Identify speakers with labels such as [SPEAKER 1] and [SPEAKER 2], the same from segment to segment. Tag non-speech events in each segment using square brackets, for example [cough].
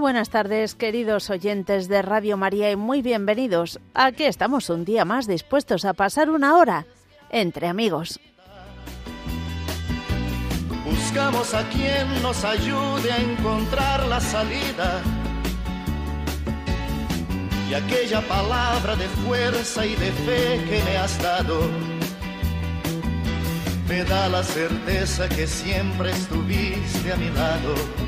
[SPEAKER 1] Buenas tardes, queridos oyentes de Radio María, y muy bienvenidos. Aquí estamos un día más dispuestos a pasar una hora entre amigos.
[SPEAKER 2] Buscamos a quien nos ayude a encontrar la salida. Y aquella palabra de fuerza y de fe que me has dado me da la certeza que siempre estuviste a mi lado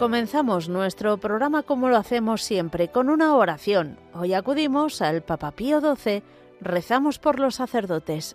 [SPEAKER 1] Comenzamos nuestro programa como lo hacemos siempre, con una oración. Hoy acudimos al Papa Pío XII, rezamos por los sacerdotes.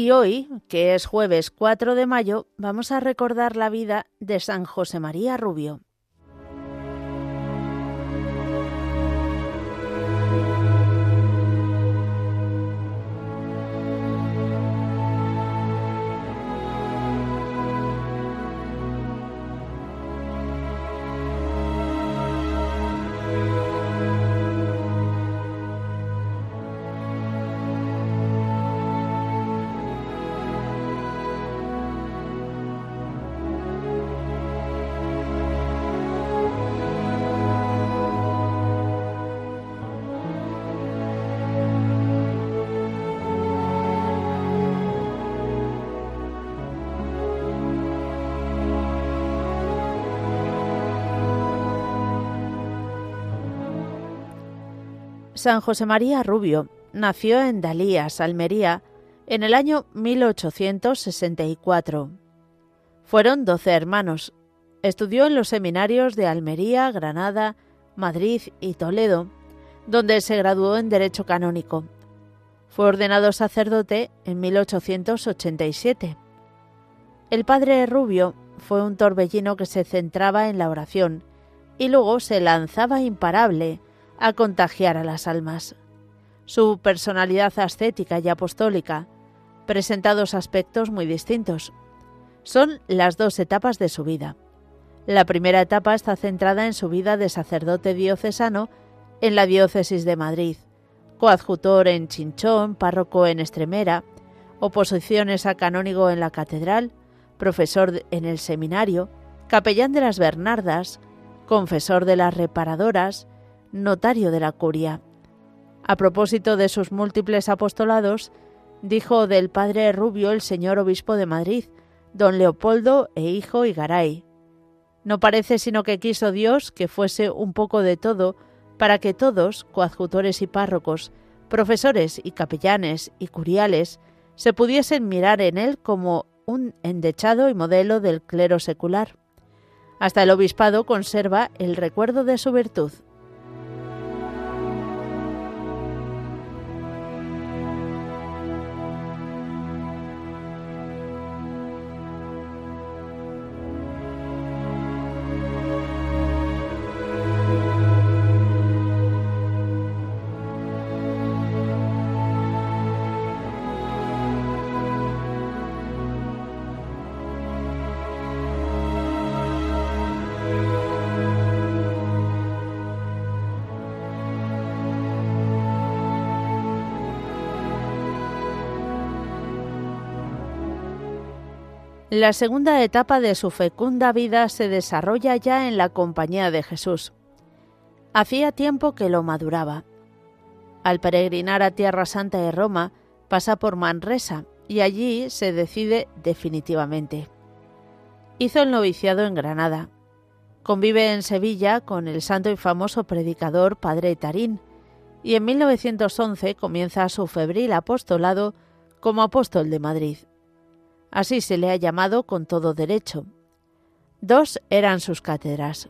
[SPEAKER 1] Y hoy, que es jueves 4 de mayo, vamos a recordar la vida de San José María Rubio. San José María Rubio nació en Dalías, Almería, en el año 1864. Fueron doce hermanos. Estudió en los seminarios de Almería, Granada, Madrid y Toledo, donde se graduó en Derecho Canónico. Fue ordenado sacerdote en 1887. El padre Rubio fue un torbellino que se centraba en la oración y luego se lanzaba imparable a contagiar a las almas. Su personalidad ascética y apostólica presenta dos aspectos muy distintos. Son las dos etapas de su vida. La primera etapa está centrada en su vida de sacerdote diocesano en la diócesis de Madrid, coadjutor en Chinchón, párroco en Estremera, oposiciones a canónigo en la catedral, profesor en el seminario, capellán de las Bernardas, confesor de las reparadoras, notario de la curia. A propósito de sus múltiples apostolados, dijo del padre Rubio el señor obispo de Madrid, don Leopoldo e hijo Igaray. No parece sino que quiso Dios que fuese un poco de todo para que todos, coadjutores y párrocos, profesores y capellanes y curiales, se pudiesen mirar en él como un endechado y modelo del clero secular. Hasta el obispado conserva el recuerdo de su virtud. La segunda etapa de su fecunda vida se desarrolla ya en la compañía de Jesús. Hacía tiempo que lo maduraba. Al peregrinar a Tierra Santa de Roma, pasa por Manresa y allí se decide definitivamente. Hizo el noviciado en Granada. Convive en Sevilla con el santo y famoso predicador Padre Tarín y en 1911 comienza su febril apostolado como apóstol de Madrid. Así se le ha llamado con todo derecho. Dos eran sus cátedras,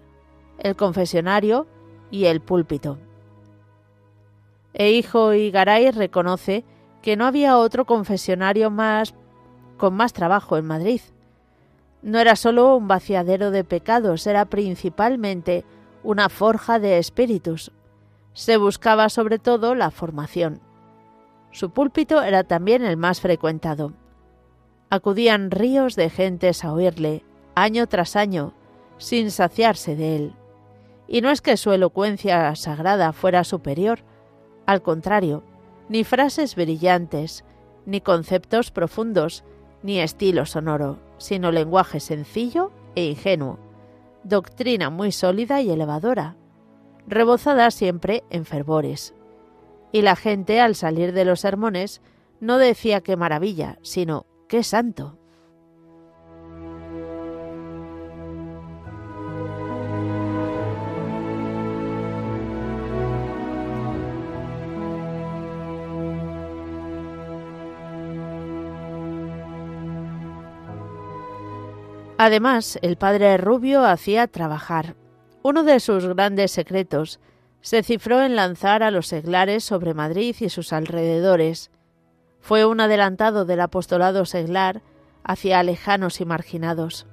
[SPEAKER 1] el confesionario y el púlpito. E hijo Igaray reconoce que no había otro confesionario más con más trabajo en Madrid. No era solo un vaciadero de pecados, era principalmente una forja de espíritus. se buscaba sobre todo la formación. Su púlpito era también el más frecuentado. Acudían ríos de gentes a oírle, año tras año, sin saciarse de él. Y no es que su elocuencia sagrada fuera superior, al contrario, ni frases brillantes, ni conceptos profundos, ni estilo sonoro, sino lenguaje sencillo e ingenuo, doctrina muy sólida y elevadora, rebozada siempre en fervores. Y la gente al salir de los sermones no decía qué maravilla, sino qué santo. Además, el padre Rubio hacía trabajar. Uno de sus grandes secretos se cifró en lanzar a los seglares sobre Madrid y sus alrededores. Fue un adelantado del apostolado seglar hacia lejanos y marginados.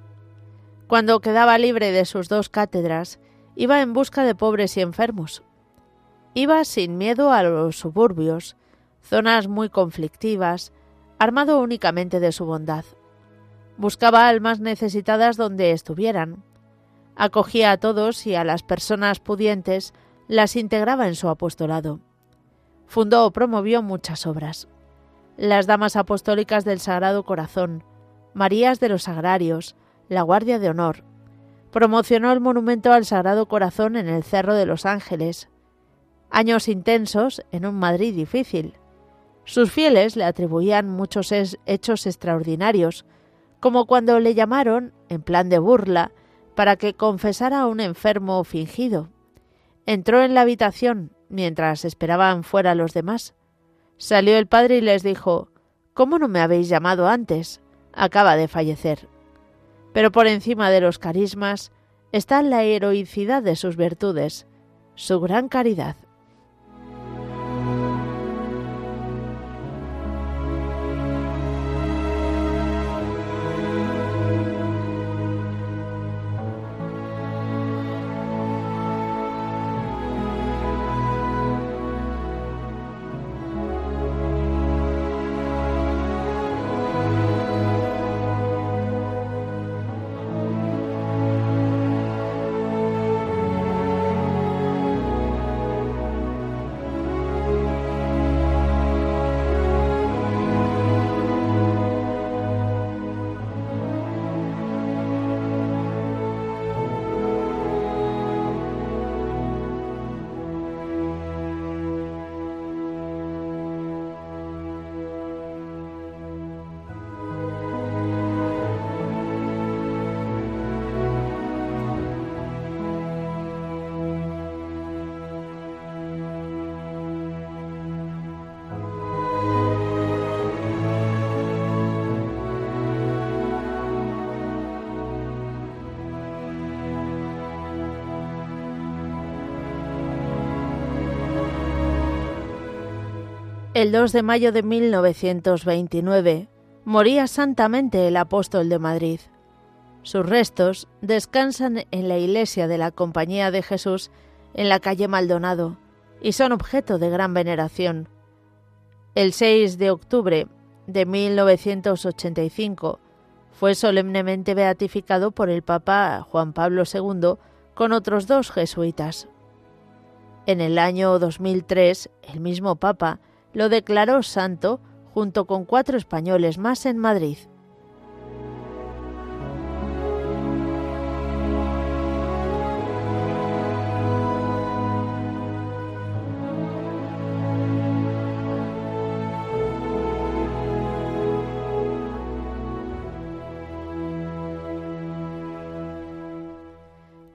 [SPEAKER 1] Cuando quedaba libre de sus dos cátedras, iba en busca de pobres y enfermos. Iba sin miedo a los suburbios, zonas muy conflictivas, armado únicamente de su bondad. Buscaba almas necesitadas donde estuvieran. Acogía a todos y a las personas pudientes las integraba en su apostolado. Fundó o promovió muchas obras. Las Damas Apostólicas del Sagrado Corazón, Marías de los Agrarios, la Guardia de Honor. Promocionó el monumento al Sagrado Corazón en el Cerro de los Ángeles. Años intensos en un Madrid difícil. Sus fieles le atribuían muchos hechos extraordinarios, como cuando le llamaron, en plan de burla, para que confesara a un enfermo fingido. Entró en la habitación mientras esperaban fuera los demás. Salió el padre y les dijo ¿Cómo no me habéis llamado antes? Acaba de fallecer. Pero por encima de los carismas está la heroicidad de sus virtudes, su gran caridad. El 2 de mayo de 1929 moría santamente el apóstol de Madrid. Sus restos descansan en la iglesia de la Compañía de Jesús en la calle Maldonado y son objeto de gran veneración. El 6 de octubre de 1985 fue solemnemente beatificado por el Papa Juan Pablo II con otros dos jesuitas. En el año 2003, el mismo Papa lo declaró santo junto con cuatro españoles más en Madrid.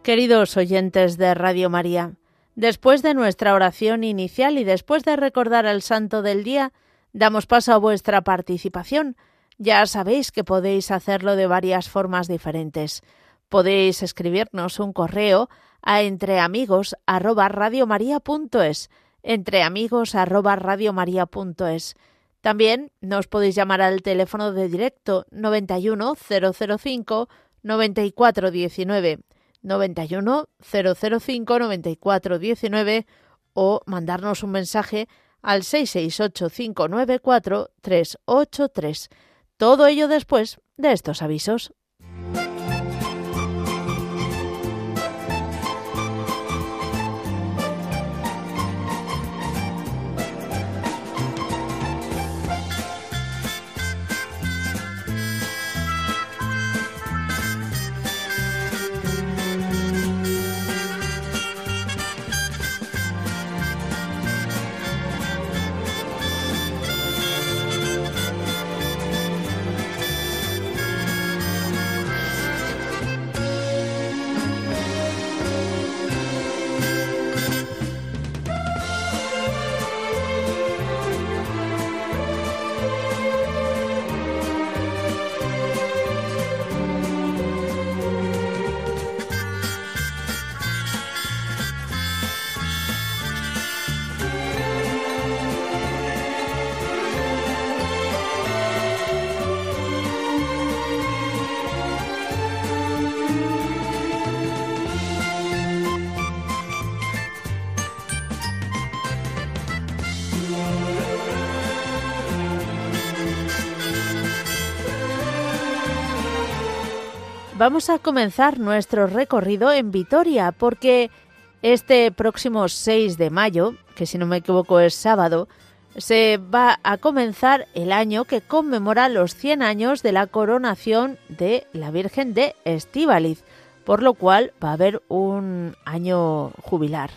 [SPEAKER 1] Queridos oyentes de Radio María, Después de nuestra oración inicial y después de recordar al santo del día, damos paso a vuestra participación. Ya sabéis que podéis hacerlo de varias formas diferentes. Podéis escribirnos un correo a entreamigos@radiomaria.es, entreamigos@radiomaria.es. También nos podéis llamar al teléfono de directo 91 005 94 19 91 005 94 19 o mandarnos un mensaje al 668-594-383. Todo ello después de estos avisos. Vamos a comenzar nuestro recorrido en Vitoria porque este próximo 6 de mayo, que si no me equivoco es sábado, se va a comenzar el año que conmemora los 100 años de la coronación de la Virgen de Estíbaliz, por lo cual va a haber un año jubilar.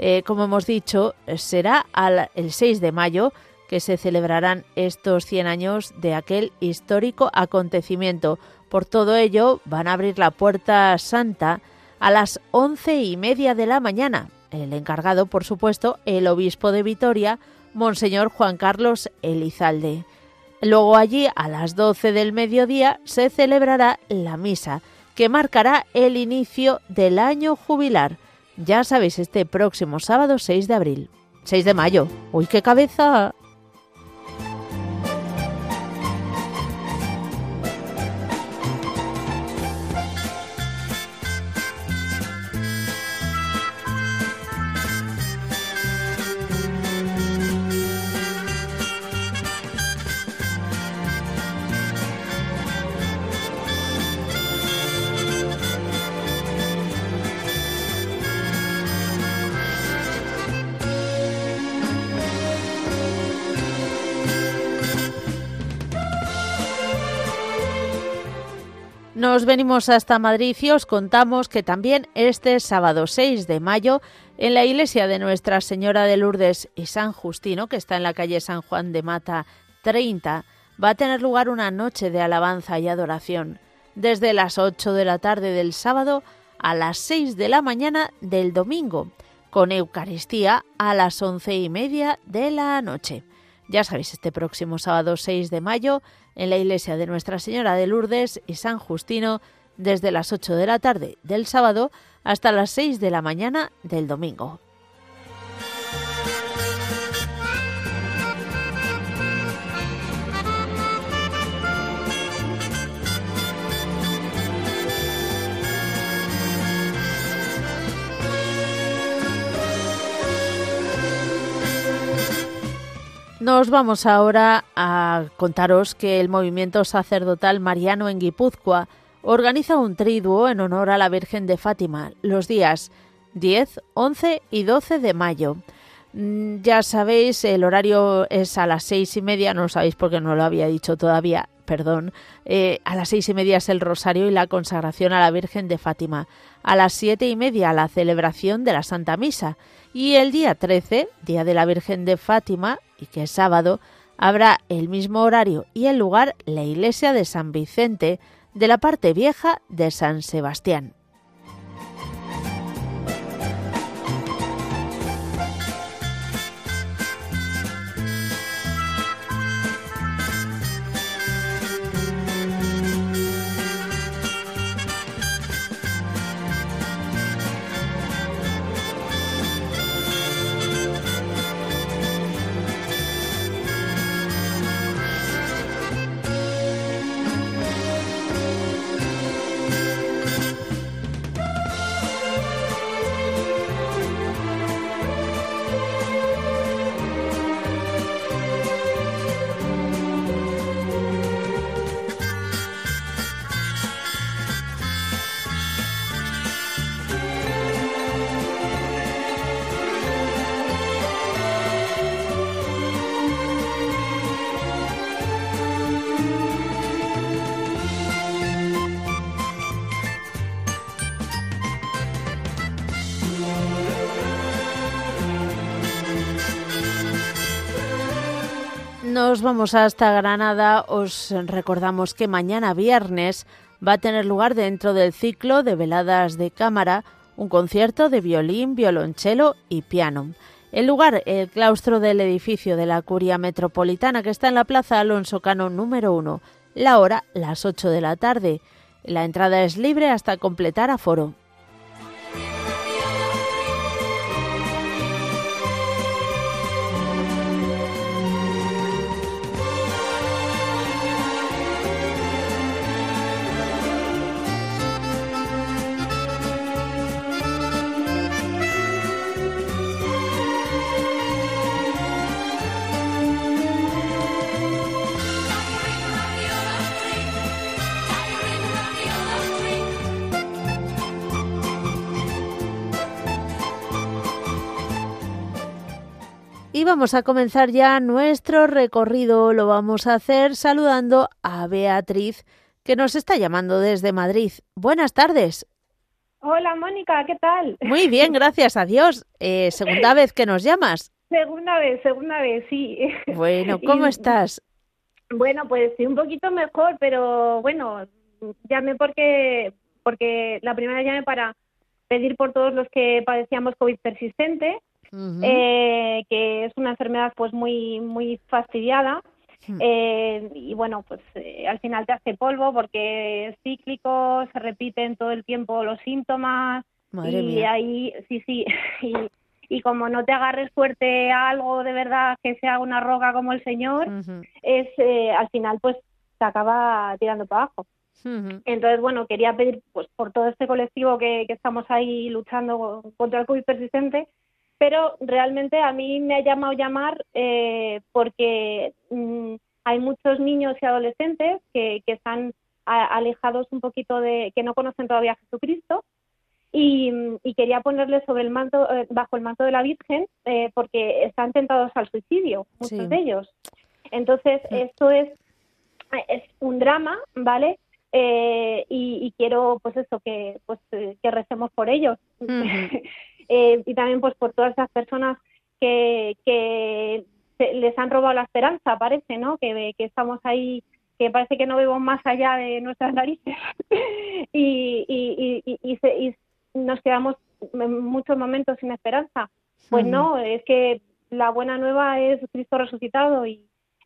[SPEAKER 1] Eh, como hemos dicho, será el 6 de mayo que se celebrarán estos 100 años de aquel histórico acontecimiento, por todo ello, van a abrir la puerta santa a las once y media de la mañana. El encargado, por supuesto, el obispo de Vitoria, Monseñor Juan Carlos Elizalde. Luego allí, a las doce del mediodía, se celebrará la misa, que marcará el inicio del año jubilar. Ya sabéis, este próximo sábado 6 de abril. 6 de mayo. ¡Uy, qué cabeza! Nos venimos hasta Madrid y os contamos que también este sábado 6 de mayo en la iglesia de Nuestra Señora de Lourdes y San Justino, que está en la calle San Juan de Mata 30, va a tener lugar una noche de alabanza y adoración, desde las 8 de la tarde del sábado a las 6 de la mañana del domingo, con Eucaristía a las once y media de la noche. Ya sabéis, este próximo sábado 6 de mayo en la iglesia de Nuestra Señora de Lourdes y San Justino desde las 8 de la tarde del sábado hasta las 6 de la mañana del domingo. Nos vamos ahora a contaros que el movimiento sacerdotal mariano en Guipúzcoa organiza un triduo en honor a la Virgen de Fátima los días 10, 11 y 12 de mayo. Mm, ya sabéis, el horario es a las seis y media, no lo sabéis porque no lo había dicho todavía, perdón. Eh, a las seis y media es el rosario y la consagración a la Virgen de Fátima. A las siete y media la celebración de la Santa Misa. Y el día 13, Día de la Virgen de Fátima, y que sábado, habrá el mismo horario y el lugar la iglesia de San Vicente de la parte vieja de San Sebastián. Nos vamos hasta Granada, os recordamos que mañana viernes va a tener lugar dentro del ciclo de veladas de cámara un concierto de violín, violonchelo y piano. El lugar, el claustro del edificio de la Curia Metropolitana que está en la Plaza Alonso Cano número 1. La hora, las 8 de la tarde. La entrada es libre hasta completar aforo. Vamos a comenzar ya nuestro recorrido. Lo vamos a hacer saludando a Beatriz, que nos está llamando desde Madrid. Buenas tardes.
[SPEAKER 3] Hola Mónica, ¿qué tal?
[SPEAKER 1] Muy bien, [laughs] gracias a Dios. Eh, segunda vez que nos llamas.
[SPEAKER 3] Segunda vez, segunda vez, sí. [laughs]
[SPEAKER 1] Bueno, ¿cómo estás?
[SPEAKER 3] Bueno, pues sí, un poquito mejor, pero bueno, llamé porque, porque la primera llamé para pedir por todos los que padecíamos COVID persistente eh, que es una enfermedad pues muy muy fastidiada. Hmm. eh, y bueno pues eh, al final te hace polvo porque es cíclico se repiten todo el tiempo los síntomas y ahí sí sí [laughs] y, y como no te agarres fuerte a algo de verdad que sea una roca como el señor es al final pues se acaba tirando para abajo. Entonces, bueno, quería pedir pues por todo este colectivo que, que estamos ahí luchando contra el COVID persistente, pero realmente a mí me ha llamado llamar eh, porque mm, hay muchos niños y adolescentes que, están alejados un poquito de, que no conocen todavía a Jesucristo y, quería ponerles sobre el manto, eh, bajo el manto de la Virgen eh, porque están tentados al suicidio, muchos de ellos. Entonces, esto es, es un drama, ¿vale? y, quiero, pues eso, que, pues, que recemos por ellos. [laughs] Eh, y también pues por todas esas personas que, que les han robado la esperanza, parece, ¿no? Que, que estamos ahí, que parece que no vemos más allá de nuestras narices [laughs] y, y, y, y, nos quedamos en muchos momentos sin esperanza. Pues no, es que la buena nueva es Cristo resucitado y,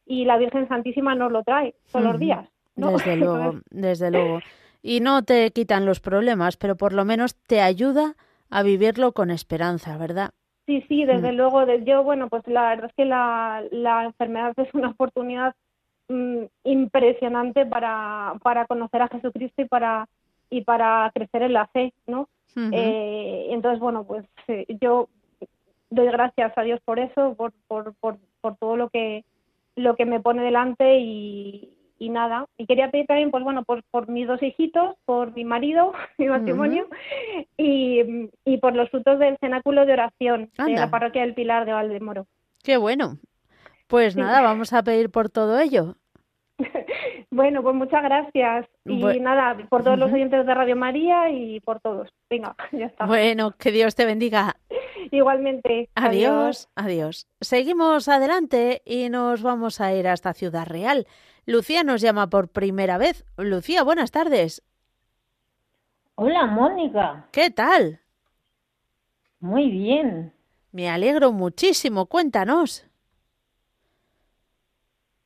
[SPEAKER 3] y la Virgen Santísima nos lo trae todos los días.
[SPEAKER 1] Desde [laughs] luego, desde luego. Y no te quitan los problemas, pero por lo menos te ayuda a vivirlo con esperanza, ¿verdad?
[SPEAKER 3] Sí, sí, desde mm. luego. Yo, bueno, pues la verdad es que la, la enfermedad es una oportunidad mm, impresionante para, para conocer a Jesucristo y para, y para crecer en la fe, ¿no? eh, entonces, bueno, pues eh, yo doy gracias a Dios por eso, por, por, por, por todo lo que, lo que me pone delante y, y nada. Y quería pedir también, pues bueno, por, por mis dos hijitos, por mi marido, [laughs] mi matrimonio, y, y, por los frutos del cenáculo de oración de la parroquia del Pilar de Valdemoro.
[SPEAKER 1] Qué bueno. Pues nada, vamos a pedir por todo ello. [laughs]
[SPEAKER 3] bueno, pues muchas gracias. Y nada, por todos los oyentes de Radio María y por todos. Venga, [laughs] ya está.
[SPEAKER 1] Bueno, que Dios te bendiga.
[SPEAKER 3] Igualmente.
[SPEAKER 1] Adiós, adiós. Seguimos adelante y nos vamos a ir hasta Ciudad Real. Lucía nos llama por primera vez. Lucía, buenas tardes.
[SPEAKER 4] Hola, Mónica.
[SPEAKER 1] ¿Qué tal?
[SPEAKER 4] Muy bien.
[SPEAKER 1] Me alegro muchísimo. Cuéntanos.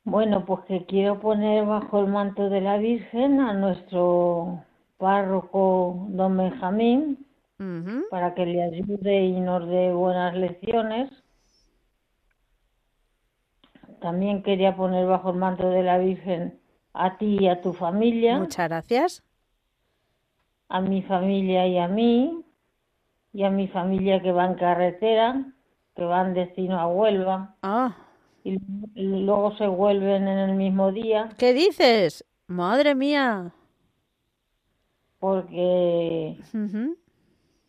[SPEAKER 4] Bueno, pues que quiero poner bajo el manto de la Virgen a nuestro párroco don Benjamín para que le ayude y nos dé buenas lecciones también quería poner bajo el manto de la Virgen a ti y a tu familia.
[SPEAKER 1] Muchas gracias.
[SPEAKER 4] A mi familia y a mí, y a mi familia que va en carretera, que van destino a Huelva.
[SPEAKER 1] Ah.
[SPEAKER 4] Y, luego se vuelven en el mismo día.
[SPEAKER 1] ¿Qué dices? Madre mía.
[SPEAKER 4] Porque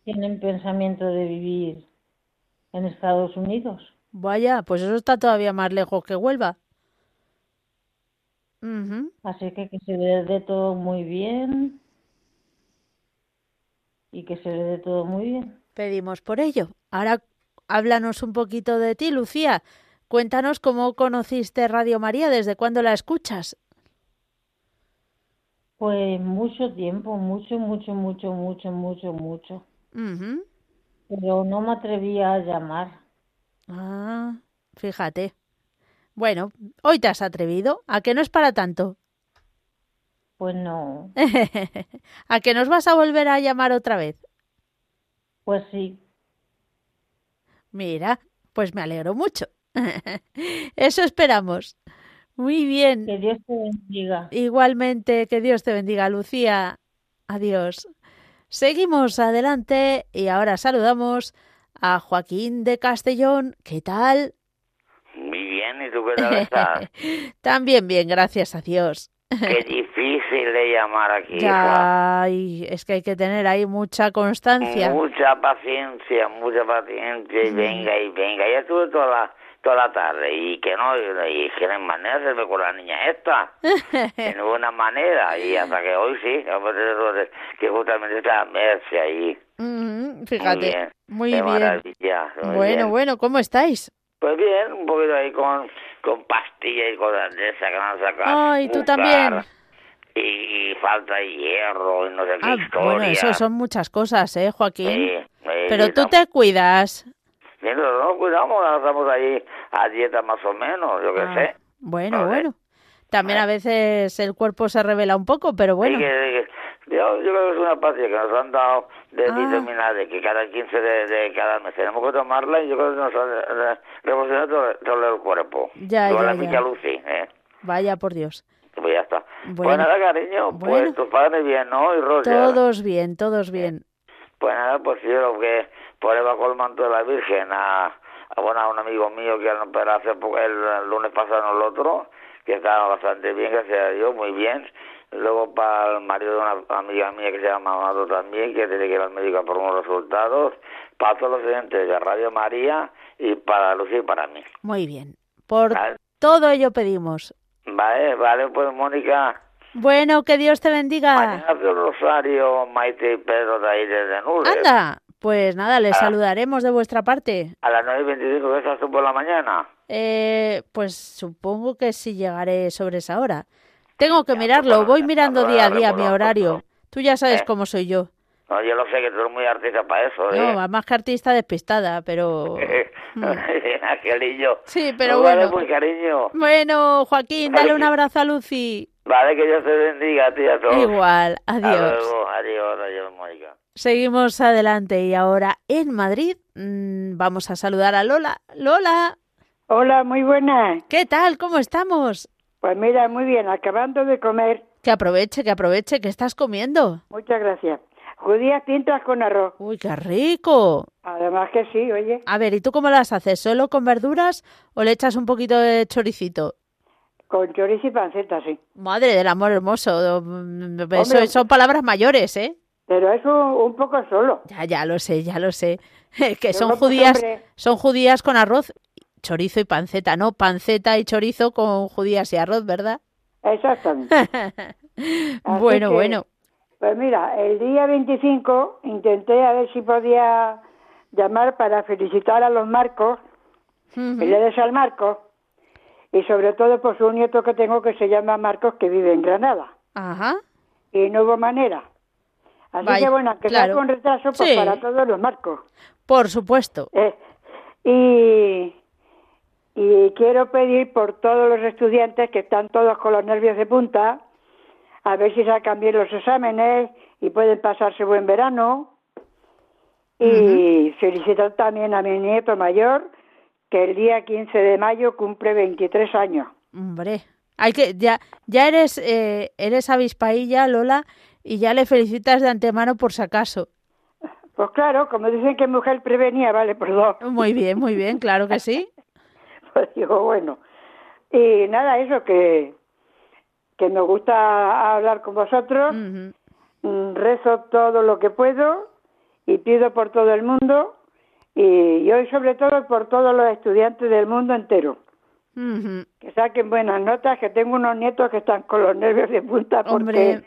[SPEAKER 4] tienen pensamiento de vivir en Estados Unidos.
[SPEAKER 1] Vaya, pues eso está todavía más lejos que Huelva.
[SPEAKER 4] Así que que se le dé todo muy bien y que se le dé todo muy bien.
[SPEAKER 1] Pedimos por ello. Ahora háblanos un poquito de ti, Lucía. cuéntanos cómo conociste Radio María, desde cuándo la escuchas.
[SPEAKER 4] Pues mucho tiempo, mucho, mucho, mucho, mucho, mucho, mucho. Pero no me atrevía a llamar.
[SPEAKER 1] Ah, fíjate. Bueno, hoy te has atrevido. ¿A que no es para tanto?
[SPEAKER 4] Pues no. [laughs]
[SPEAKER 1] ¿A que nos vas a volver a llamar otra vez?
[SPEAKER 4] Pues sí.
[SPEAKER 1] Mira, pues me alegro mucho. [laughs] Eso esperamos. Muy bien.
[SPEAKER 4] Que Dios te bendiga.
[SPEAKER 1] Igualmente, que Dios te bendiga, Lucía. Adiós. Seguimos adelante y ahora saludamos a Joaquín de Castellón. ¿Qué tal?
[SPEAKER 5] Muy bien, ¿y tú qué tal estás? [laughs]
[SPEAKER 1] También bien, gracias a Dios.
[SPEAKER 5] Qué difícil de llamar aquí.
[SPEAKER 1] Ya, es que hay que tener ahí mucha constancia.
[SPEAKER 5] Mucha paciencia, mucha paciencia, y venga, y venga. Ya estuve toda la, toda la tarde, y que no, y, que no hay manera de hacerme con la niña esta. [laughs] de ninguna manera, y hasta que hoy sí, que justamente está Merce ahí.
[SPEAKER 1] fíjate, muy bien.
[SPEAKER 5] Muy Maravilla,
[SPEAKER 1] bueno, bueno, ¿cómo estáis?
[SPEAKER 5] Pues bien, un poquito ahí con, con pastillas y cosas de esas que van a sacar.
[SPEAKER 1] Ay, tú también.
[SPEAKER 5] Y, falta de hierro y no sé qué
[SPEAKER 1] ah,
[SPEAKER 5] historia.
[SPEAKER 1] Bueno, eso son muchas cosas, ¿eh, Joaquín? Pero tú te cuidas.
[SPEAKER 5] Sí, no, no cuidamos, estamos ahí a dieta más o menos, yo qué ah, sé.
[SPEAKER 1] Bueno, bueno. También a veces el cuerpo se revela un poco, pero bueno.
[SPEAKER 5] yo, yo, creo que es una pastilla que nos han dado de ah. vitamina D, que cada 15 de, cada mes tenemos que tomarla y yo creo que nos ha revolucionado todo, el cuerpo.
[SPEAKER 1] Ya, ya, ya.
[SPEAKER 5] Lucy, ¿eh?
[SPEAKER 1] Vaya por Dios.
[SPEAKER 5] Pues ya está. Bueno, pues nada, cariño, pues tu padre bien, ¿no? Y Roger.
[SPEAKER 1] Todos bien, todos bien.
[SPEAKER 5] Pues nada, pues yo que por el manto de la Virgen a, a, bueno, a un amigo mío que hace el, el lunes pasado el otro que estaba bastante bien, gracias a Dios, muy bien. Luego para el marido de una amiga mía que se llama Amado también, que tiene que ir al médico por unos resultados, para todos los clientes de Radio María y para Lucía y para mí.
[SPEAKER 1] Muy bien. Por todo ello pedimos.
[SPEAKER 5] Vale, vale, pues Mónica.
[SPEAKER 1] Bueno, que Dios te bendiga.
[SPEAKER 5] Mañana Rosario, Maite y Pedro de ahí desde Nules.
[SPEAKER 1] Anda, pues nada, les saludaremos de vuestra parte.
[SPEAKER 5] A las 9 y 25 estás tú por la mañana.
[SPEAKER 1] Eh, pues supongo que sí llegaré sobre esa hora. Tengo que mirarlo, voy mirando día a día mi horario. Tú ya sabes ¿Eh? cómo soy yo.
[SPEAKER 5] No, yo lo sé que tú eres muy artista para eso. ¿eh?
[SPEAKER 1] No, más que artista despistada, pero... [laughs]
[SPEAKER 5] Mm. Angelillo.
[SPEAKER 1] Sí, pero bueno.
[SPEAKER 5] Muy cariño.
[SPEAKER 1] Bueno, Joaquín, dale un abrazo a Lucy.
[SPEAKER 5] Vale, que Dios te bendiga a ti a todos.
[SPEAKER 1] Igual, adiós.
[SPEAKER 5] adiós, adiós, Mónica.
[SPEAKER 1] Seguimos adelante y ahora en Madrid mm, vamos a saludar a Lola. Lola.
[SPEAKER 6] Hola, muy buena.
[SPEAKER 1] ¿Qué tal? ¿Cómo estamos?
[SPEAKER 6] Pues mira, muy bien, acabando de comer.
[SPEAKER 1] Que aproveche, que aproveche, que estás comiendo.
[SPEAKER 6] Muchas gracias. Judías tintas con arroz.
[SPEAKER 1] Uy, qué rico.
[SPEAKER 6] Además que sí, oye.
[SPEAKER 1] A ver, ¿y tú cómo las haces? ¿Solo con verduras o le echas un poquito de choricito?
[SPEAKER 6] Con chorizo y panceta, sí.
[SPEAKER 1] Madre del amor hermoso. Eso, son palabras mayores, ¿eh?
[SPEAKER 6] Pero es un, poco solo.
[SPEAKER 1] Ya, ya lo sé, ya lo sé. [laughs] que son judías, son judías con arroz chorizo y panceta, no panceta y chorizo con judías y arroz, ¿verdad?
[SPEAKER 6] Exactamente. [laughs]
[SPEAKER 1] bueno, bueno.
[SPEAKER 6] Pues mira, el día 25 intenté a ver si podía llamar para felicitar a los Marcos, el día de San Marcos, y sobre todo por su nieto que tengo que se llama Marcos, que vive en Granada.
[SPEAKER 1] Ajá.
[SPEAKER 6] Y no hubo manera. Así que bueno, que claro. con retraso pues para todos los Marcos.
[SPEAKER 1] Por supuesto.
[SPEAKER 6] Eh, y y quiero pedir por todos los estudiantes que están todos con los nervios de punta, a ver si sacan bien los exámenes y pueden pasarse buen verano. Y felicitar también a mi nieto mayor, que el día 15 de mayo cumple 23 años.
[SPEAKER 1] Hombre, hay que ya ya eres eh, eres avispailla Lola y ya le felicitas de antemano por si acaso.
[SPEAKER 6] Pues claro, como dicen que mujer prevenía, vale por dos.
[SPEAKER 1] Muy bien, muy bien, claro que sí. [laughs]
[SPEAKER 6] pues digo, bueno. Y nada, eso que, que me gusta hablar con vosotros. Mm, rezo todo lo que puedo y pido por todo el mundo y, hoy sobre todo por todos los estudiantes del mundo entero. Que saquen buenas notas, que tengo unos nietos que están con los nervios de punta porque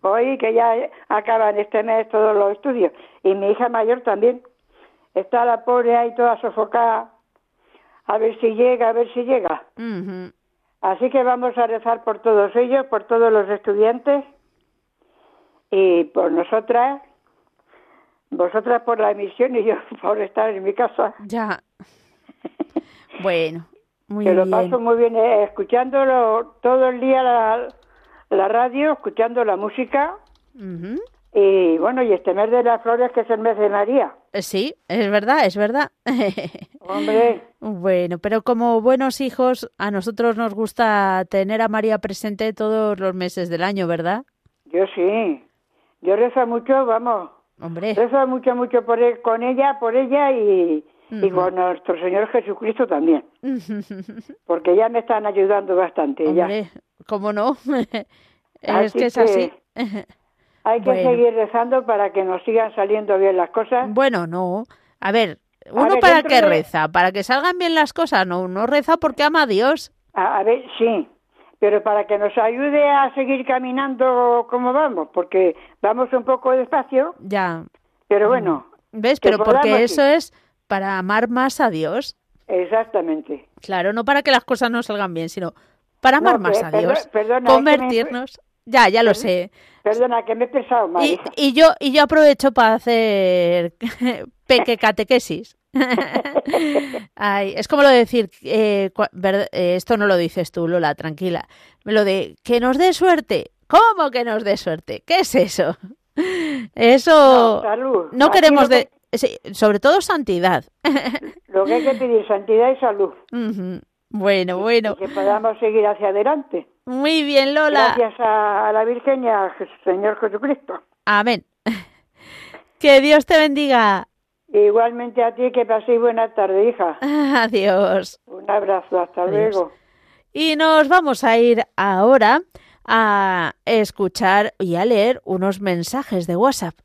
[SPEAKER 6] hoy que ya acaban este mes todos los estudios y mi hija mayor también. Está la pobre ahí toda sofocada a ver si llega, a ver si llega. Así que vamos a rezar por todos ellos, por todos los estudiantes y por nosotras, vosotras por la emisión y yo [laughs] por estar en mi casa.
[SPEAKER 1] Ya. Bueno, muy
[SPEAKER 6] que
[SPEAKER 1] lo
[SPEAKER 6] paso muy bien eh, escuchándolo todo el día la, la radio, escuchando la música. Y bueno, y este mes de las flores que es el mes de María.
[SPEAKER 1] Eh, sí, es verdad, es verdad. [laughs]
[SPEAKER 6] Hombre.
[SPEAKER 1] Bueno, pero como buenos hijos, a nosotros nos gusta tener a María presente todos los meses del año, ¿verdad?
[SPEAKER 6] Yo sí. Yo rezo mucho, vamos.
[SPEAKER 1] Hombre.
[SPEAKER 6] Rezo mucho, mucho por él, con ella, por ella y, y con nuestro Señor Jesucristo también. [laughs] Porque ya me están ayudando bastante.
[SPEAKER 1] Hombre, ¿cómo no? [laughs] es que es así.
[SPEAKER 6] Hay que seguir rezando para que nos sigan saliendo bien las cosas.
[SPEAKER 1] Bueno, no. A ver, uno para qué reza, para que salgan bien las cosas, no, uno reza porque ama a Dios.
[SPEAKER 6] A, ver, sí, pero para que nos ayude a seguir caminando como vamos, porque vamos un poco despacio.
[SPEAKER 1] Ya.
[SPEAKER 6] Pero bueno.
[SPEAKER 1] ¿Ves? Pero porque eso es para amar más a Dios.
[SPEAKER 6] Exactamente.
[SPEAKER 1] Claro, no para que las cosas no salgan bien, sino para amar más a Dios. convertirnos. Ya, ya lo sé.
[SPEAKER 6] Perdona, que me he pensado mal.
[SPEAKER 1] Y, yo, y yo aprovecho para hacer [laughs] peque catequesis. [laughs] Ay, es como lo de decir, eh, eh, esto no lo dices tú, Lola, tranquila. Lo de que nos dé suerte. ¿Cómo que nos dé suerte? ¿Qué es eso? [laughs] Eso
[SPEAKER 6] no,
[SPEAKER 1] no queremos de, sobre todo santidad. [laughs]
[SPEAKER 6] Lo que hay que pedir santidad y salud.
[SPEAKER 1] Bueno, bueno.
[SPEAKER 6] que podamos seguir hacia adelante.
[SPEAKER 1] Muy bien, Lola.
[SPEAKER 6] Gracias a la Virgen y al Señor Jesucristo.
[SPEAKER 1] Amén. Que Dios te bendiga.
[SPEAKER 6] Igualmente a ti, que paséis buena tarde, hija. [laughs]
[SPEAKER 1] Adiós.
[SPEAKER 6] Un abrazo, hasta luego.
[SPEAKER 1] Y nos vamos a ir ahora a escuchar y a leer unos mensajes de WhatsApp.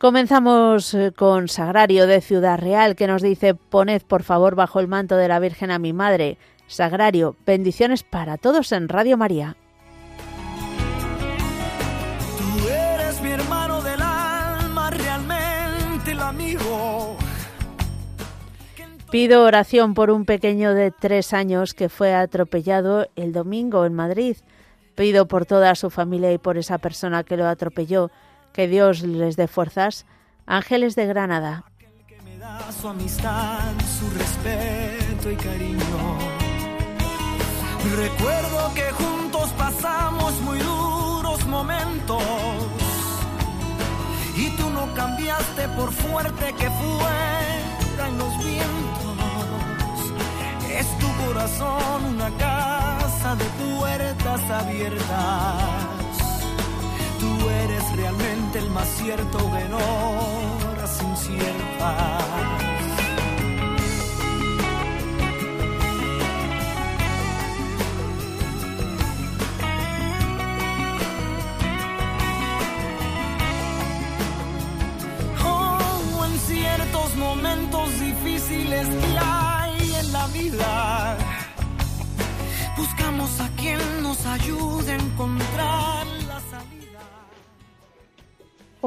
[SPEAKER 1] Comenzamos eh, con Sagrario de Ciudad Real que nos dice, poned por favor bajo el manto de la Virgen a mi madre. Sagrario, bendiciones para todos en Radio María.
[SPEAKER 7] Tú eres mi hermano del alma, realmente el amigo.
[SPEAKER 1] Pido oración por un pequeño de tres años que fue atropellado el domingo en Madrid. Pido por toda su familia y por esa persona que lo atropelló que Dios les dé fuerzas. Ángeles de Granada.
[SPEAKER 7] Que me da su amistad, su respeto y cariño. Recuerdo que juntos pasamos muy duros momentos. Y tú no cambiaste por fuerte que fueran los vientos. Es tu corazón una casa de puertas abiertas Tú eres realmente el más cierto en horas inciertas.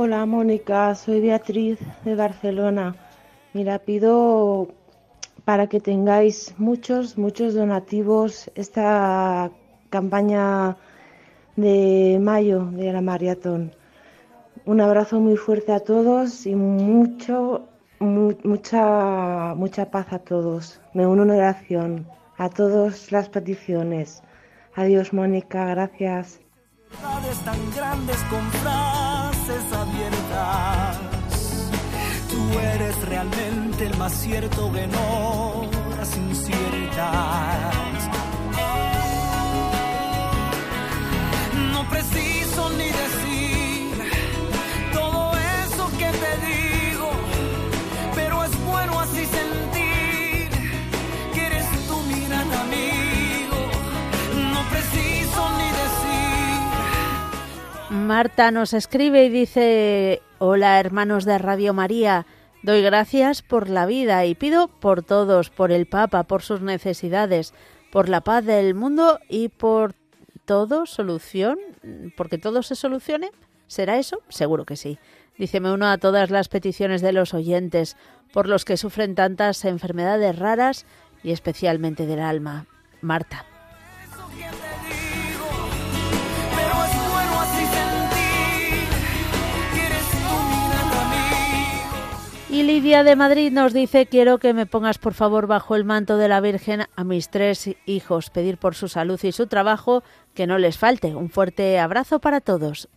[SPEAKER 8] Hola Mónica, soy Beatriz de Barcelona. Mira, pido para que tengáis muchos, muchos donativos esta campaña de mayo de la maratón. Un abrazo muy fuerte a todos y mucho, mucha, mucha paz a todos. Me uno en oración a todas las peticiones. Adiós Mónica, gracias
[SPEAKER 7] frases abiertas. Tú eres realmente el más cierto que no horas inciertas. No preciso ni decir todo eso que te digo, pero es bueno así sentir que eres tú mi gran amigo.
[SPEAKER 1] Marta nos escribe y dice, hola hermanos de Radio María, doy gracias por la vida y pido por todos, por el Papa, por sus necesidades, por la paz del mundo y por todo solución, porque todo se solucione. ¿Será eso? Seguro que sí. Dice, me uno a todas las peticiones de los oyentes por los que sufren tantas enfermedades raras y especialmente del alma. Marta. Y Lidia de Madrid nos dice, quiero que me pongas por favor bajo el manto de la Virgen a mis tres hijos, pedir por su salud y su trabajo, que no les falte. Un fuerte abrazo para todos.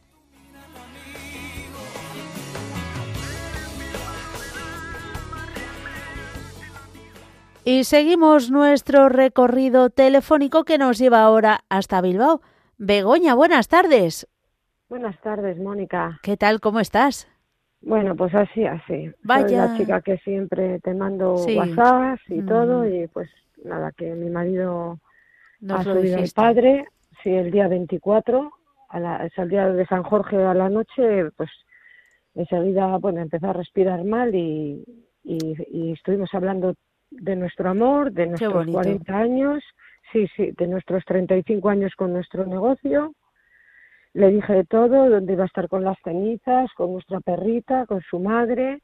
[SPEAKER 1] Y seguimos nuestro recorrido telefónico que nos lleva ahora hasta Bilbao. Begoña, buenas tardes.
[SPEAKER 9] Buenas tardes, Mónica.
[SPEAKER 1] ¿Qué tal? ¿Cómo estás?
[SPEAKER 9] Bueno, pues así, así. Vaya. Soy la chica que siempre te mando WhatsApp y todo, mm. y pues nada, que mi marido ha subido al padre, sí, el día 24, a la, es el día de San Jorge a la noche, pues enseguida, bueno, empezó a respirar mal y, y estuvimos hablando de nuestro amor, de nuestros 40 años, sí, sí, de nuestros 35 años con nuestro negocio. Le dije de todo, dónde iba a estar con las cenizas, con nuestra perrita, con su madre,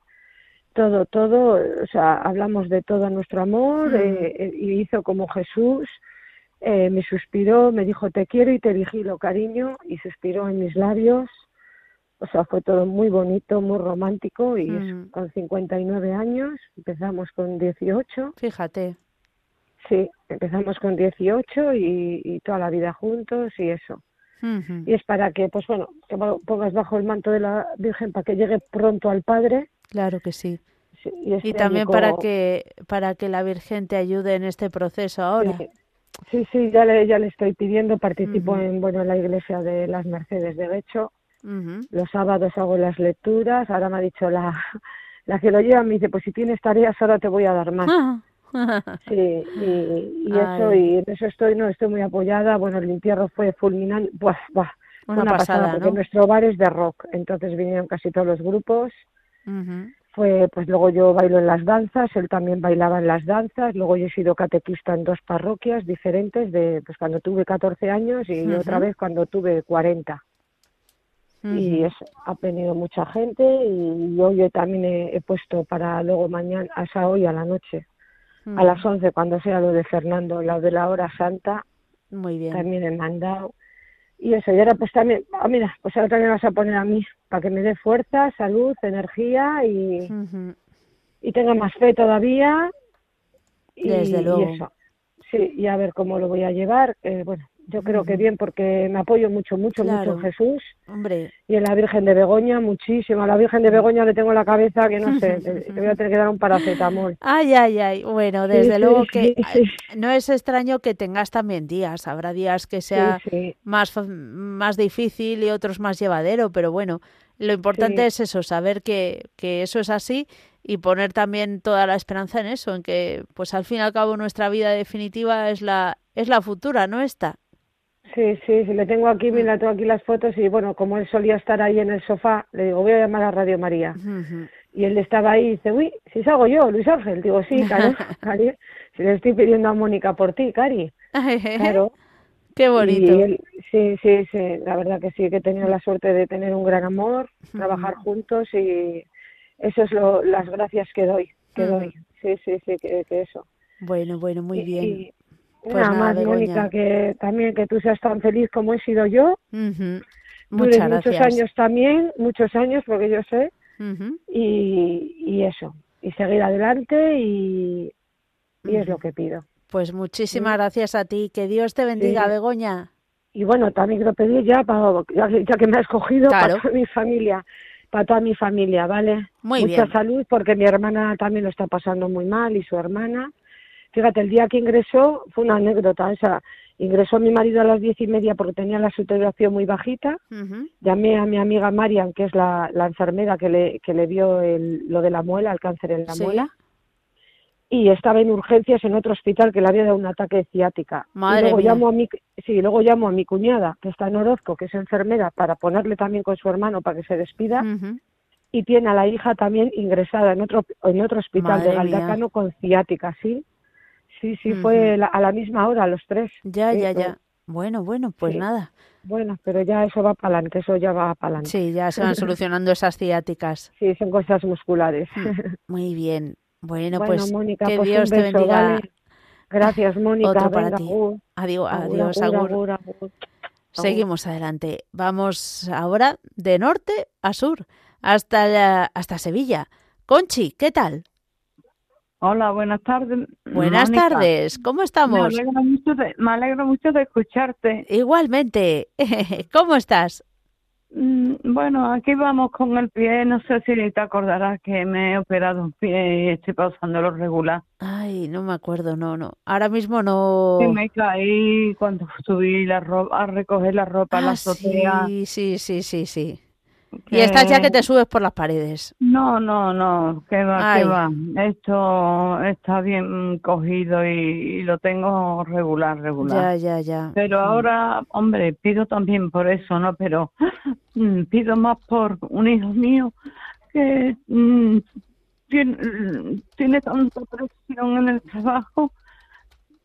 [SPEAKER 9] todo, todo, o sea, hablamos de todo nuestro amor mm. eh, eh, y hizo como Jesús, eh, me suspiró, me dijo te quiero y te vigilo, cariño, y suspiró en mis labios o sea, fue todo muy bonito, muy romántico y mm. con 59 años, empezamos con 18.
[SPEAKER 1] Fíjate.
[SPEAKER 9] Sí, empezamos con 18 y, toda la vida juntos y eso. Y es para que, pues bueno, que pongas bajo el manto de la Virgen para que llegue pronto al Padre.
[SPEAKER 1] Claro que sí. y, también para que para que la Virgen te ayude en este proceso ahora.
[SPEAKER 9] Sí, sí, ya le, ya le estoy pidiendo, participo en bueno en la iglesia de las Mercedes de Hecho los sábados hago las lecturas. Ahora me ha dicho la, [laughs] la que lo lleva, me dice, pues si tienes tareas ahora te voy a dar más. [laughs] sí, y, y eso, y en eso estoy, no, estoy muy apoyada. Bueno, el entierro fue fulminante, pues, bah, una, pasada, porque nuestro bar es de rock, entonces vinieron casi todos los grupos. Fue, pues luego yo bailo en las danzas, él también bailaba en las danzas, luego yo he sido catequista en dos parroquias diferentes, de pues cuando tuve 14 años y otra vez cuando tuve 40 y es, ha venido mucha gente y hoy yo también he, puesto para luego mañana, hasta hoy a la noche, a las 11 cuando sea lo de Fernando, lo de la hora santa,
[SPEAKER 1] Muy bien.
[SPEAKER 9] también he mandado. Y eso, y ahora pues también, ah, mira, pues ahora también vas a poner a mí, para que me dé fuerza, salud, energía y, y tenga más fe todavía. Y,
[SPEAKER 1] Desde luego.
[SPEAKER 9] Y eso. Sí, y a ver cómo lo voy a llevar. Eh, bueno, yo creo que bien, porque me apoyo mucho, mucho, mucho en Jesús.
[SPEAKER 1] Hombre.
[SPEAKER 9] Y en la Virgen de Begoña, muchísimo. A la Virgen de Begoña le tengo la cabeza que no sé, [laughs] te, voy a tener que dar un paracetamol.
[SPEAKER 1] Ay, ay, ay. Bueno, desde luego que no es extraño que tengas también días. Habrá días que sea más, más difícil y otros más llevadero, pero bueno, lo importante es eso, saber que, que eso es así y poner también toda la esperanza en eso, en que pues al fin y al cabo nuestra vida definitiva es la, es la futura, no esta.
[SPEAKER 9] Sí, sí, sí, le tengo aquí, mira, tengo aquí las fotos y bueno, como él solía estar ahí en el sofá, le digo, voy a llamar a Radio María. Y él estaba ahí y dice, uy, si salgo yo, Luis Ángel. Digo, sí, claro, [laughs] Cari, si le estoy pidiendo a Mónica por ti, Cari. [laughs] Claro.
[SPEAKER 1] Qué bonito.
[SPEAKER 9] sí, sí, sí, la verdad que sí, que he tenido la suerte de tener un gran amor, trabajar juntos y eso es lo, las gracias que doy, que doy. Sí, sí, sí, que, eso.
[SPEAKER 1] Bueno, bueno, muy bien.
[SPEAKER 9] Pues nada, más, Mónica, que también que tú seas tan feliz como he sido yo.
[SPEAKER 1] Muchas
[SPEAKER 9] muchos años también, muchos años, porque yo sé. y, y eso, y seguir adelante y, y es lo que pido.
[SPEAKER 1] Pues muchísimas gracias a ti. Que Dios te bendiga, Begoña.
[SPEAKER 9] Y bueno, también quiero pedir ya, para, ya, que me has escogido, para toda mi familia, para toda mi familia, ¿vale?
[SPEAKER 1] Muy
[SPEAKER 9] Mucha salud, porque mi hermana también lo está pasando muy mal y su hermana. Fíjate, el día que ingresó fue una anécdota. Esa, ingresó mi marido a las diez y media porque tenía la saturación muy bajita. Llamé a mi amiga Marian, que es la, la enfermera que le, que le vio el, lo de la muela, el cáncer en la muela. Y estaba en urgencias en otro hospital que le había dado un ataque de ciática.
[SPEAKER 1] Madre
[SPEAKER 9] y luego llamo a mi, sí, luego llamo a mi cuñada, que está en Orozco, que es enfermera, para ponerle también con su hermano para que se despida. Y tiene a la hija también ingresada en otro, en otro hospital de Galdacano con ciática, sí sí, sí, fue a la misma hora, los tres.
[SPEAKER 1] Ya, ya, ya. Bueno, bueno, pues nada.
[SPEAKER 9] Bueno, pero ya eso va para adelante, eso ya va para adelante.
[SPEAKER 1] Sí, ya se van [laughs] solucionando esas ciáticas.
[SPEAKER 9] Sí, son cosas musculares.
[SPEAKER 1] Mm, muy bien. Bueno, pues Mónica, que pues Dios te bendiga.
[SPEAKER 9] Gracias, Mónica.
[SPEAKER 1] Otro para ti. Adiós, adiós, agur, Seguimos adelante. Vamos ahora de norte a sur, hasta, hasta Sevilla. Conchi, ¿qué tal?
[SPEAKER 10] Hola, buenas tardes.
[SPEAKER 1] Buenas tardes, ¿cómo estamos? Me
[SPEAKER 10] alegro, mucho de, me alegro mucho de escucharte.
[SPEAKER 1] Igualmente, [laughs] ¿cómo estás?
[SPEAKER 10] Mm, bueno, aquí vamos con el pie. No sé si te acordarás que me he operado un pie y estoy lo regular.
[SPEAKER 1] Ay, no me acuerdo, no, no. Ahora mismo no.
[SPEAKER 10] Me caí cuando subí la ropa, a recoger la ropa la ah, azotea.
[SPEAKER 1] Sí, sí, sí, sí, sí. Y estás ya que te subes por las paredes.
[SPEAKER 10] No, no, no, que va, que va. Esto está bien cogido y, lo tengo regular, regular.
[SPEAKER 1] Ya, ya, ya.
[SPEAKER 10] Pero mm. ahora, hombre, pido también por eso, ¿no? Pero mm, pido más por un hijo mío que mm, tiene, tiene tanta presión en el trabajo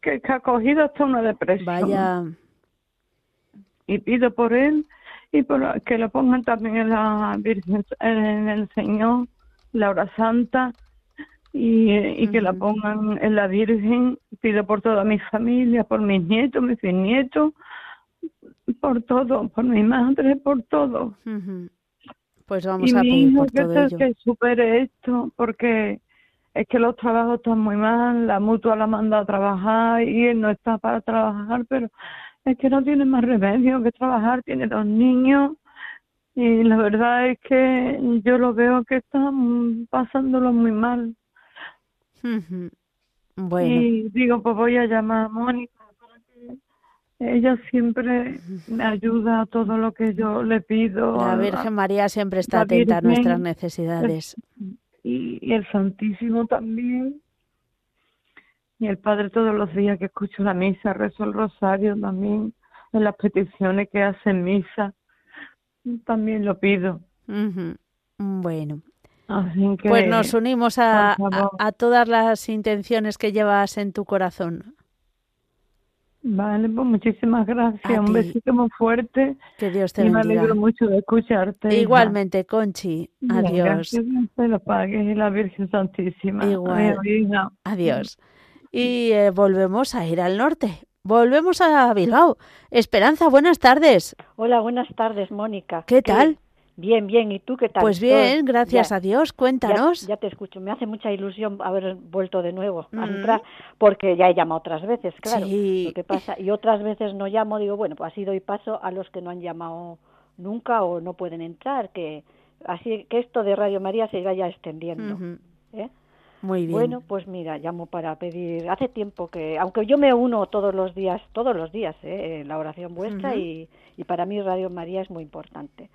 [SPEAKER 10] que, que ha cogido hasta una depresión.
[SPEAKER 1] Vaya.
[SPEAKER 10] Y pido por él y por, que lo pongan también en la Virgen, en el Señor, la hora santa, y, y que la pongan en la Virgen. Pido por toda mi familia, por mis nietos, mis bisnietos, por todo, por mi madre, por todo.
[SPEAKER 1] Pues vamos a pedir por todo
[SPEAKER 10] que,
[SPEAKER 1] ello.
[SPEAKER 10] que supere esto, porque es que los trabajos están muy mal, la mutua la manda a trabajar y él no está para trabajar, pero es que no tiene más remedio que trabajar, tiene dos niños y la verdad es que yo lo veo que están pasándolo muy mal.
[SPEAKER 1] Bueno.
[SPEAKER 10] Y digo, pues voy a llamar a Mónica ella siempre me ayuda a todo lo que yo le pido.
[SPEAKER 1] La Virgen María siempre está atenta a nuestras necesidades.
[SPEAKER 10] y el Santísimo también y el Padre todos los días que escucho la misa, rezo el rosario también, en las peticiones que hace en misa, también lo pido.
[SPEAKER 1] Bueno. pues nos unimos a, a, todas las intenciones que llevas en tu corazón.
[SPEAKER 10] Vale, pues muchísimas gracias. Un besito muy fuerte.
[SPEAKER 1] Que Dios te
[SPEAKER 10] y me alegro mucho de escucharte.
[SPEAKER 1] Igualmente, Conchi. Adiós.
[SPEAKER 10] Gracias, te lo pague la Virgen Santísima.
[SPEAKER 1] Igual. Adiós y eh, volvemos a ir al norte. Volvemos a Bilbao. Esperanza, buenas tardes.
[SPEAKER 11] Hola, buenas tardes, Mónica.
[SPEAKER 1] ¿Qué tal?
[SPEAKER 11] Bien, bien. ¿Y tú qué tal?
[SPEAKER 1] Pues bien, gracias a Dios. Cuéntanos.
[SPEAKER 11] Ya, te escucho. Me hace mucha ilusión haber vuelto de nuevo a mm. entrar, porque ya he llamado otras veces, claro. Sí. Lo pasa, y otras veces no llamo, digo, bueno, pues así doy paso a los que no han llamado nunca o no pueden entrar, que así que esto de Radio María se vaya extendiendo. ¿eh?
[SPEAKER 1] Muy bien.
[SPEAKER 11] Bueno, pues mira, llamo para pedir. Hace tiempo que, aunque yo me uno todos los días, todos los días, ¿eh? en la oración vuestra y, y, para mí Radio María es muy importante.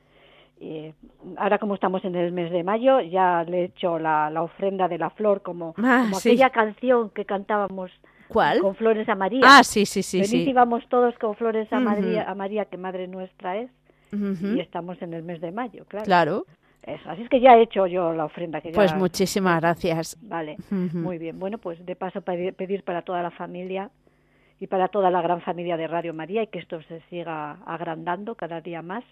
[SPEAKER 11] Eh, ahora como estamos en el mes de mayo, ya le he hecho la, la ofrenda de la flor como, ah, como aquella canción que cantábamos.
[SPEAKER 1] ¿Cuál?
[SPEAKER 11] Con flores a María.
[SPEAKER 1] Ah, sí, sí, sí.
[SPEAKER 11] Venid íbamos todos con flores a, María, a María, que Madre nuestra es. Y estamos en el mes de mayo, claro.
[SPEAKER 1] Claro.
[SPEAKER 11] Eso, así es que ya he hecho yo la ofrenda. Que
[SPEAKER 1] pues muchísimas gracias.
[SPEAKER 11] Vale, muy bien. Bueno, pues de paso pedir, para toda la familia y para toda la gran familia de Radio María y que esto se siga agrandando cada día más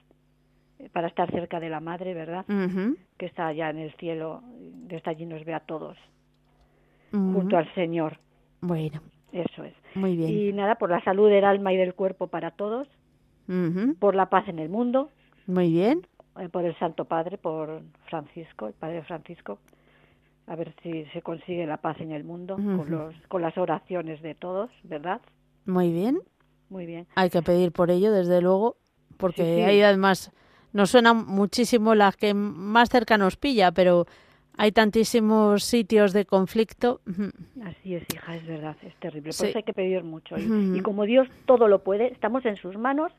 [SPEAKER 11] eh, para estar cerca de la Madre, ¿verdad? Que está allá en el cielo, desde allí nos ve a todos, junto al Señor.
[SPEAKER 1] Bueno.
[SPEAKER 11] Eso es.
[SPEAKER 1] Muy bien.
[SPEAKER 11] Y nada, por la salud del alma y del cuerpo para todos, por la paz en el mundo.
[SPEAKER 1] Muy bien.
[SPEAKER 11] Eh, por el Santo Padre, por Francisco, el Padre Francisco, a ver si se consigue la paz en el mundo con, los, con las oraciones de todos, ¿verdad?
[SPEAKER 1] Muy bien.
[SPEAKER 11] Muy bien.
[SPEAKER 1] Hay que pedir por ello, desde luego, porque hay además, nos suena muchísimo la que más cerca nos pilla, pero hay tantísimos sitios de conflicto.
[SPEAKER 11] Así es, hija, es verdad, es terrible. Por eso hay que pedir mucho. y como Dios todo lo puede, estamos en sus manos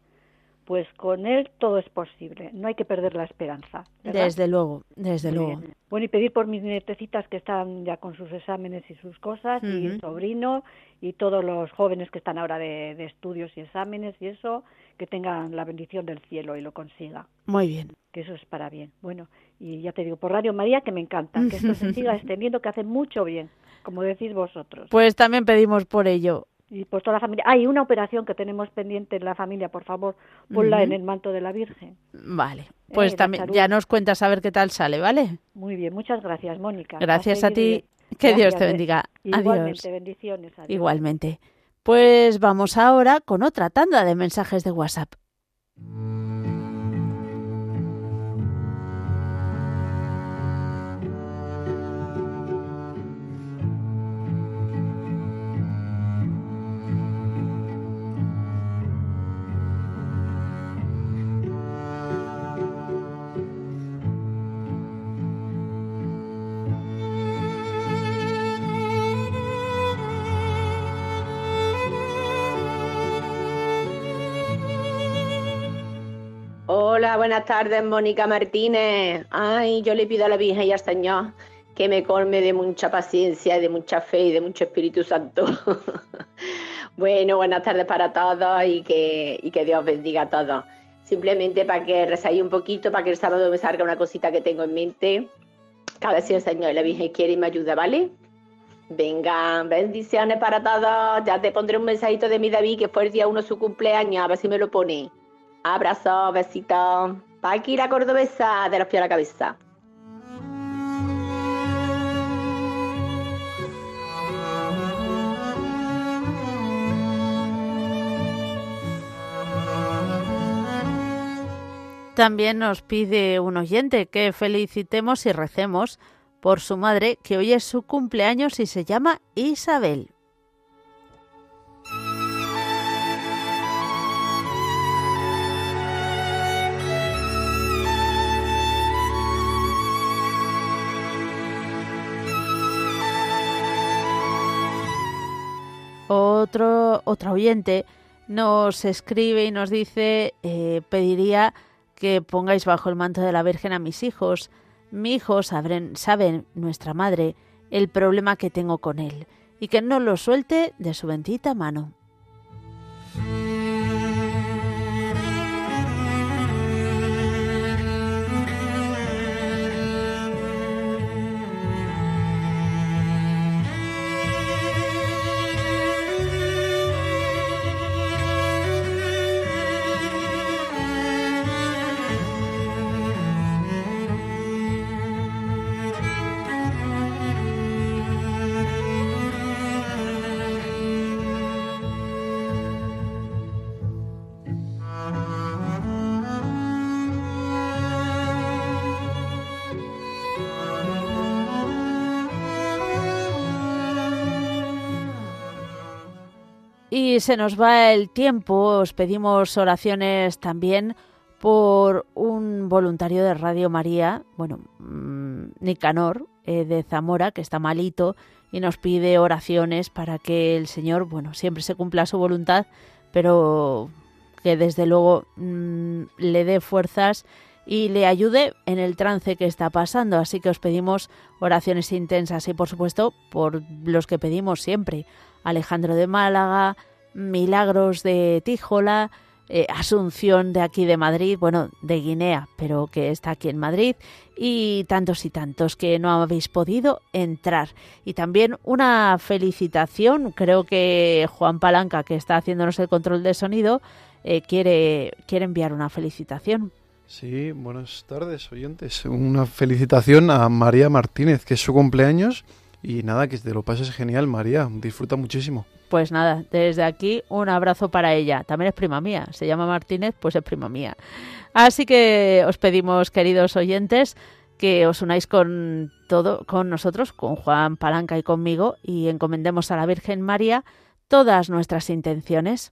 [SPEAKER 11] pues con él todo es posible. No hay que perder la esperanza.
[SPEAKER 1] Desde luego, desde luego.
[SPEAKER 11] Bueno, y pedir por mis nietecitas que están ya con sus exámenes y sus cosas, y el sobrino, y todos los jóvenes que están ahora de, estudios y exámenes y eso, que tengan la bendición del cielo y lo consiga.
[SPEAKER 1] Muy bien.
[SPEAKER 11] Que eso es para bien. Bueno, y ya te digo, por Radio María que me encanta, que esto se [laughs] siga extendiendo, que hace mucho bien. como decís vosotros.
[SPEAKER 1] Pues también pedimos por ello.
[SPEAKER 11] Y por toda la familia. Hay una operación que tenemos pendiente en la familia, por favor, ponla en el manto de la Virgen.
[SPEAKER 1] Vale, eh, pues también ya nos cuentas a ver qué tal sale, ¿vale?
[SPEAKER 11] Muy bien, muchas gracias, Mónica.
[SPEAKER 1] Gracias a, ti. Que Dios te bendiga.
[SPEAKER 11] Igualmente, bendiciones.
[SPEAKER 1] Igualmente. Pues vamos ahora con otra tanda de mensajes de WhatsApp.
[SPEAKER 12] Buenas tardes, Mónica Martínez. Ay, yo le pido a la Virgen y al Señor que me colme de mucha paciencia, de mucha fe y de mucho Espíritu Santo. [laughs] bueno, buenas tardes para todos y que, y que Dios bendiga a todos. Simplemente para que rezáis un poquito, para que el sábado me salga una cosita que tengo en mente. Cada vez si el Señor y la Virgen quiere y me ayuda, ¿vale? Venga, bendiciones para todos. Ya te pondré un mensajito de mi David, que fue el día uno su cumpleaños, a ver si me lo pone. Abrazo, besito. Paqui la cordobesa, de los pies a la cabeza.
[SPEAKER 1] También nos pide un oyente que felicitemos y recemos por su madre, que hoy es su cumpleaños y se llama Isabel. Otro, otra oyente nos escribe y nos dice, eh, pediría que pongáis bajo el manto de la Virgen a mis hijos. Mi hijo saben, saben, nuestra madre, el problema que tengo con él, y que no lo suelte de su bendita mano. Se nos va el tiempo. Os pedimos oraciones también por un voluntario de Radio María, bueno, mm, Nicanor, eh, de Zamora, que está malito y nos pide oraciones para que el Señor, bueno, siempre se cumpla su voluntad, pero que desde luego mm, le dé fuerzas y le ayude en el trance que está pasando. Así que os pedimos oraciones intensas y por supuesto por los que pedimos siempre, Alejandro de Málaga, Milagros de Tíjola, eh, Asunción de aquí de Madrid, bueno, de Guinea, pero que está aquí en Madrid, y tantos y tantos que no habéis podido entrar. Y también una felicitación, creo que Juan Palanca, que está haciéndonos el control de sonido, eh, quiere, quiere enviar una felicitación.
[SPEAKER 13] Sí, buenas tardes, oyentes. Una felicitación a María Martínez, que es su cumpleaños y nada, que te lo pases genial, María. Disfruta muchísimo.
[SPEAKER 1] Pues nada, desde aquí un abrazo para ella. También es prima mía. Se llama Martínez, pues es prima mía. Así que os pedimos, queridos oyentes, que os unáis con todo, con nosotros, con Juan Palanca y conmigo, y encomendemos a la Virgen María todas nuestras intenciones.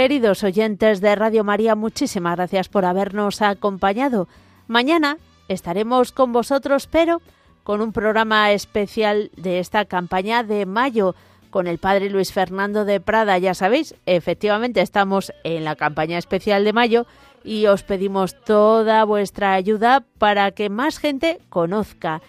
[SPEAKER 1] Queridos oyentes de Radio María, muchísimas gracias por habernos acompañado. Mañana estaremos con vosotros, pero con un programa especial de esta campaña de mayo con el padre Luis Fernando de Prada. Ya sabéis, efectivamente estamos en la campaña especial de mayo y os pedimos toda vuestra ayuda para que más gente conozca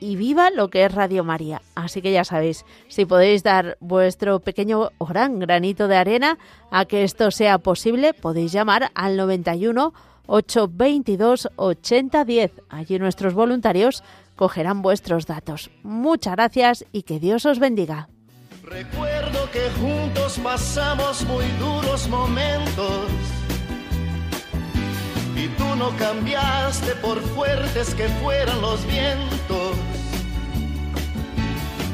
[SPEAKER 1] y viva lo que es Radio María. Así que ya sabéis, si podéis dar vuestro pequeño o gran granito de arena a que esto sea posible, podéis llamar al 91 822 8010. Allí nuestros voluntarios cogerán vuestros datos. Muchas gracias y que Dios os bendiga.
[SPEAKER 2] Recuerdo que juntos pasamos muy duros momentos y tú no cambiaste por fuertes que fueran los vientos.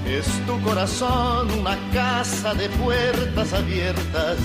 [SPEAKER 2] Es tu corazón una casa de puertas abiertas